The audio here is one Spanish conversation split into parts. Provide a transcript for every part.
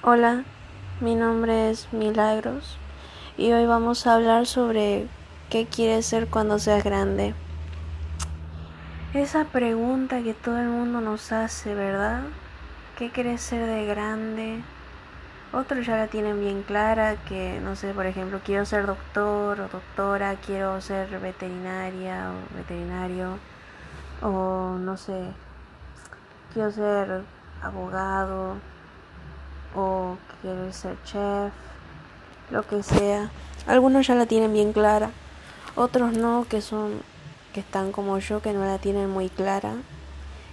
Hola, mi nombre es Milagros y hoy vamos a hablar sobre qué quieres ser cuando seas grande. Esa pregunta que todo el mundo nos hace, ¿verdad? ¿Qué quieres ser de grande? Otros ya la tienen bien clara, que no sé, por ejemplo, quiero ser doctor o doctora, quiero ser veterinaria o veterinario, o no sé, quiero ser abogado o ser chef, lo que sea. Algunos ya la tienen bien clara, otros no, que son que están como yo, que no la tienen muy clara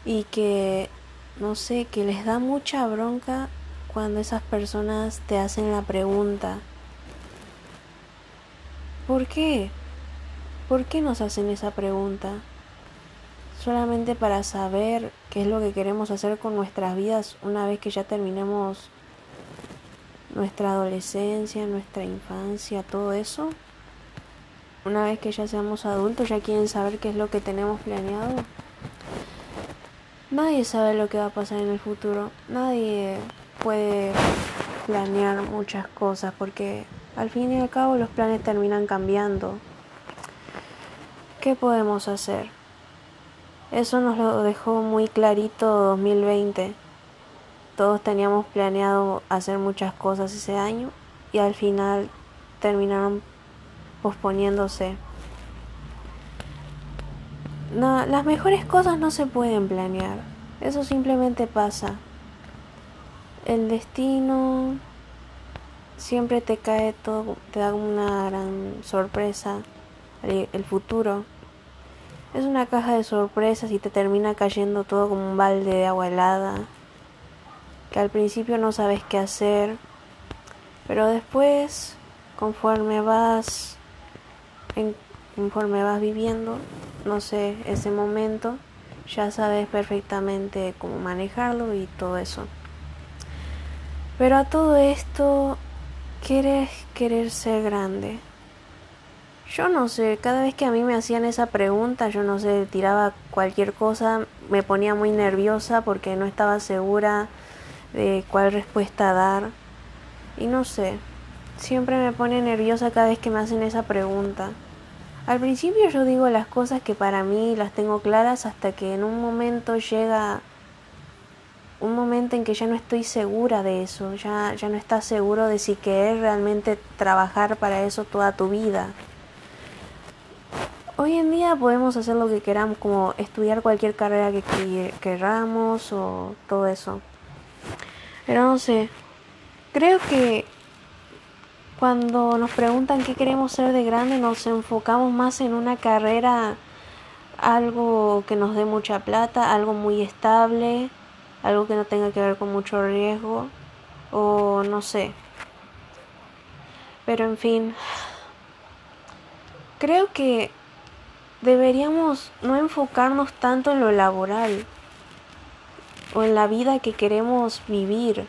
y que no sé, que les da mucha bronca cuando esas personas te hacen la pregunta. ¿Por qué? ¿Por qué nos hacen esa pregunta? Solamente para saber qué es lo que queremos hacer con nuestras vidas una vez que ya terminemos nuestra adolescencia, nuestra infancia, todo eso. Una vez que ya seamos adultos, ya quieren saber qué es lo que tenemos planeado. Nadie sabe lo que va a pasar en el futuro. Nadie puede planear muchas cosas porque al fin y al cabo los planes terminan cambiando. ¿Qué podemos hacer? Eso nos lo dejó muy clarito 2020 todos teníamos planeado hacer muchas cosas ese año y al final terminaron posponiéndose. No, las mejores cosas no se pueden planear, eso simplemente pasa. El destino siempre te cae todo, te da una gran sorpresa. El, el futuro es una caja de sorpresas y te termina cayendo todo como un balde de agua helada que al principio no sabes qué hacer, pero después, conforme vas, conforme vas viviendo, no sé, ese momento, ya sabes perfectamente cómo manejarlo y todo eso. Pero a todo esto, ¿quieres querer ser grande? Yo no sé, cada vez que a mí me hacían esa pregunta, yo no sé, tiraba cualquier cosa, me ponía muy nerviosa porque no estaba segura de cuál respuesta dar. Y no sé, siempre me pone nerviosa cada vez que me hacen esa pregunta. Al principio yo digo las cosas que para mí las tengo claras hasta que en un momento llega un momento en que ya no estoy segura de eso, ya, ya no estás seguro de si querés realmente trabajar para eso toda tu vida. Hoy en día podemos hacer lo que queramos, como estudiar cualquier carrera que queramos o todo eso. Pero no sé, creo que cuando nos preguntan qué queremos ser de grande nos enfocamos más en una carrera, algo que nos dé mucha plata, algo muy estable, algo que no tenga que ver con mucho riesgo o no sé. Pero en fin, creo que deberíamos no enfocarnos tanto en lo laboral o en la vida que queremos vivir.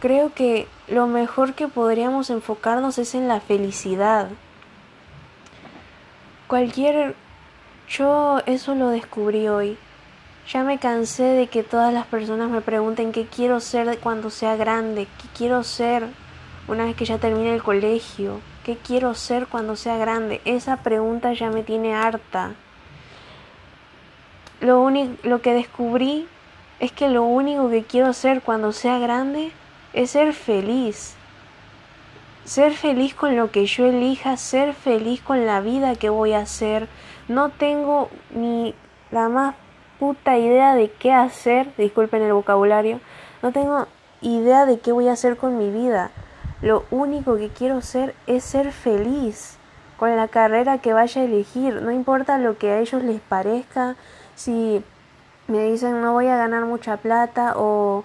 Creo que lo mejor que podríamos enfocarnos es en la felicidad. Cualquier... Yo eso lo descubrí hoy. Ya me cansé de que todas las personas me pregunten qué quiero ser cuando sea grande, qué quiero ser una vez que ya termine el colegio, qué quiero ser cuando sea grande. Esa pregunta ya me tiene harta. Lo único lo que descubrí es que lo único que quiero hacer cuando sea grande es ser feliz. Ser feliz con lo que yo elija, ser feliz con la vida que voy a hacer. No tengo ni la más puta idea de qué hacer, disculpen el vocabulario, no tengo idea de qué voy a hacer con mi vida. Lo único que quiero ser es ser feliz con la carrera que vaya a elegir. No importa lo que a ellos les parezca, si me dicen no voy a ganar mucha plata o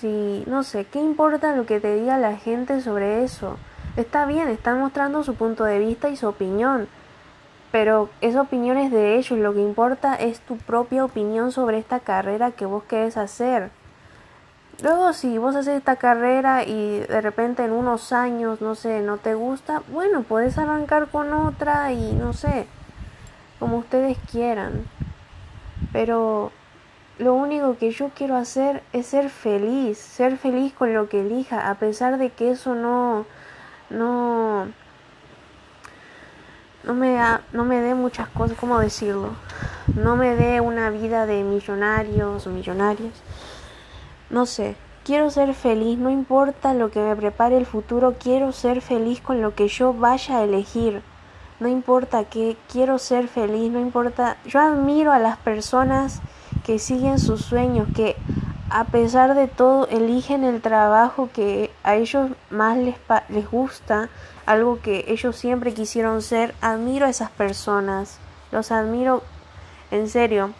si no sé, ¿qué importa lo que te diga la gente sobre eso? Está bien, están mostrando su punto de vista y su opinión, pero esa opinión es de ellos, lo que importa es tu propia opinión sobre esta carrera que vos querés hacer. Luego si vos haces esta carrera y de repente en unos años, no sé, no te gusta, bueno, podés arrancar con otra y no sé, como ustedes quieran. Pero lo único que yo quiero hacer es ser feliz, ser feliz con lo que elija, a pesar de que eso no, no, no me, da, no me dé muchas cosas, ¿cómo decirlo? No me dé una vida de millonarios o millonarios. No sé, quiero ser feliz, no importa lo que me prepare el futuro, quiero ser feliz con lo que yo vaya a elegir. No importa que quiero ser feliz, no importa. Yo admiro a las personas siguen sus sueños, que a pesar de todo eligen el trabajo que a ellos más les, les gusta, algo que ellos siempre quisieron ser. Admiro a esas personas, los admiro en serio.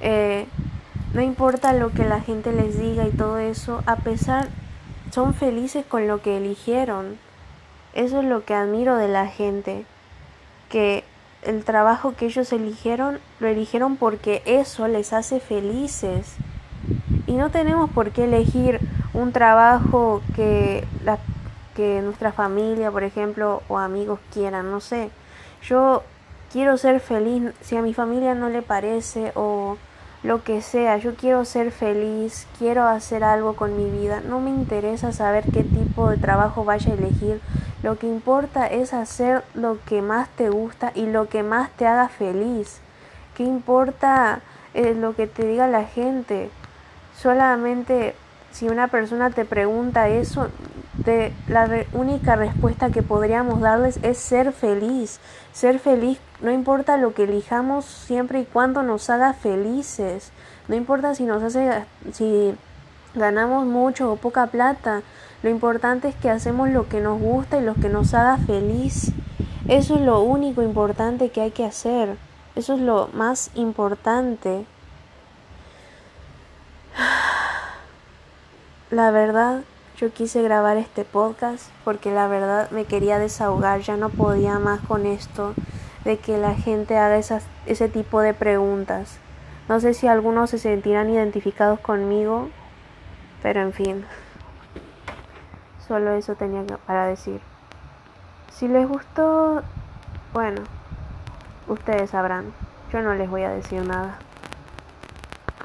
Eh, no importa lo que la gente les diga y todo eso, a pesar, son felices con lo que eligieron. Eso es lo que admiro de la gente, que el trabajo que ellos eligieron, lo eligieron porque eso les hace felices. Y no tenemos por qué elegir un trabajo que, la, que nuestra familia, por ejemplo, o amigos quieran, no sé. Yo quiero ser feliz, si a mi familia no le parece o lo que sea, yo quiero ser feliz, quiero hacer algo con mi vida, no me interesa saber qué tipo de trabajo vaya a elegir, lo que importa es hacer lo que más te gusta y lo que más te haga feliz. ¿Qué importa eh, lo que te diga la gente? Solamente si una persona te pregunta eso, la única respuesta que podríamos darles es ser feliz. Ser feliz, no importa lo que elijamos siempre y cuando nos haga felices. No importa si nos hace, si ganamos mucho o poca plata. Lo importante es que hacemos lo que nos gusta y lo que nos haga feliz. Eso es lo único importante que hay que hacer. Eso es lo más importante. La verdad, yo quise grabar este podcast porque la verdad me quería desahogar, ya no podía más con esto de que la gente haga esas, ese tipo de preguntas. No sé si algunos se sentirán identificados conmigo, pero en fin. Solo eso tenía para decir. Si les gustó, bueno, ustedes sabrán. Yo no les voy a decir nada.